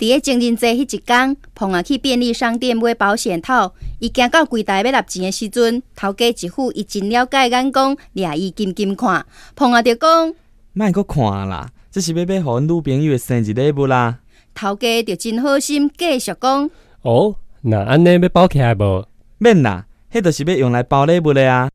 伫个情人节迄一天，碰啊去便利商店买保险套，伊行到柜台要拿钱的时阵，头家一副伊真了解眼光，掠伊金金看，碰啊就讲，卖阁看啦，这是要买互阮女朋友的生日礼物啦。头家就真好心，继续讲，哦，那安尼要包起来无？免啦，迄就是要用来包礼物的啊。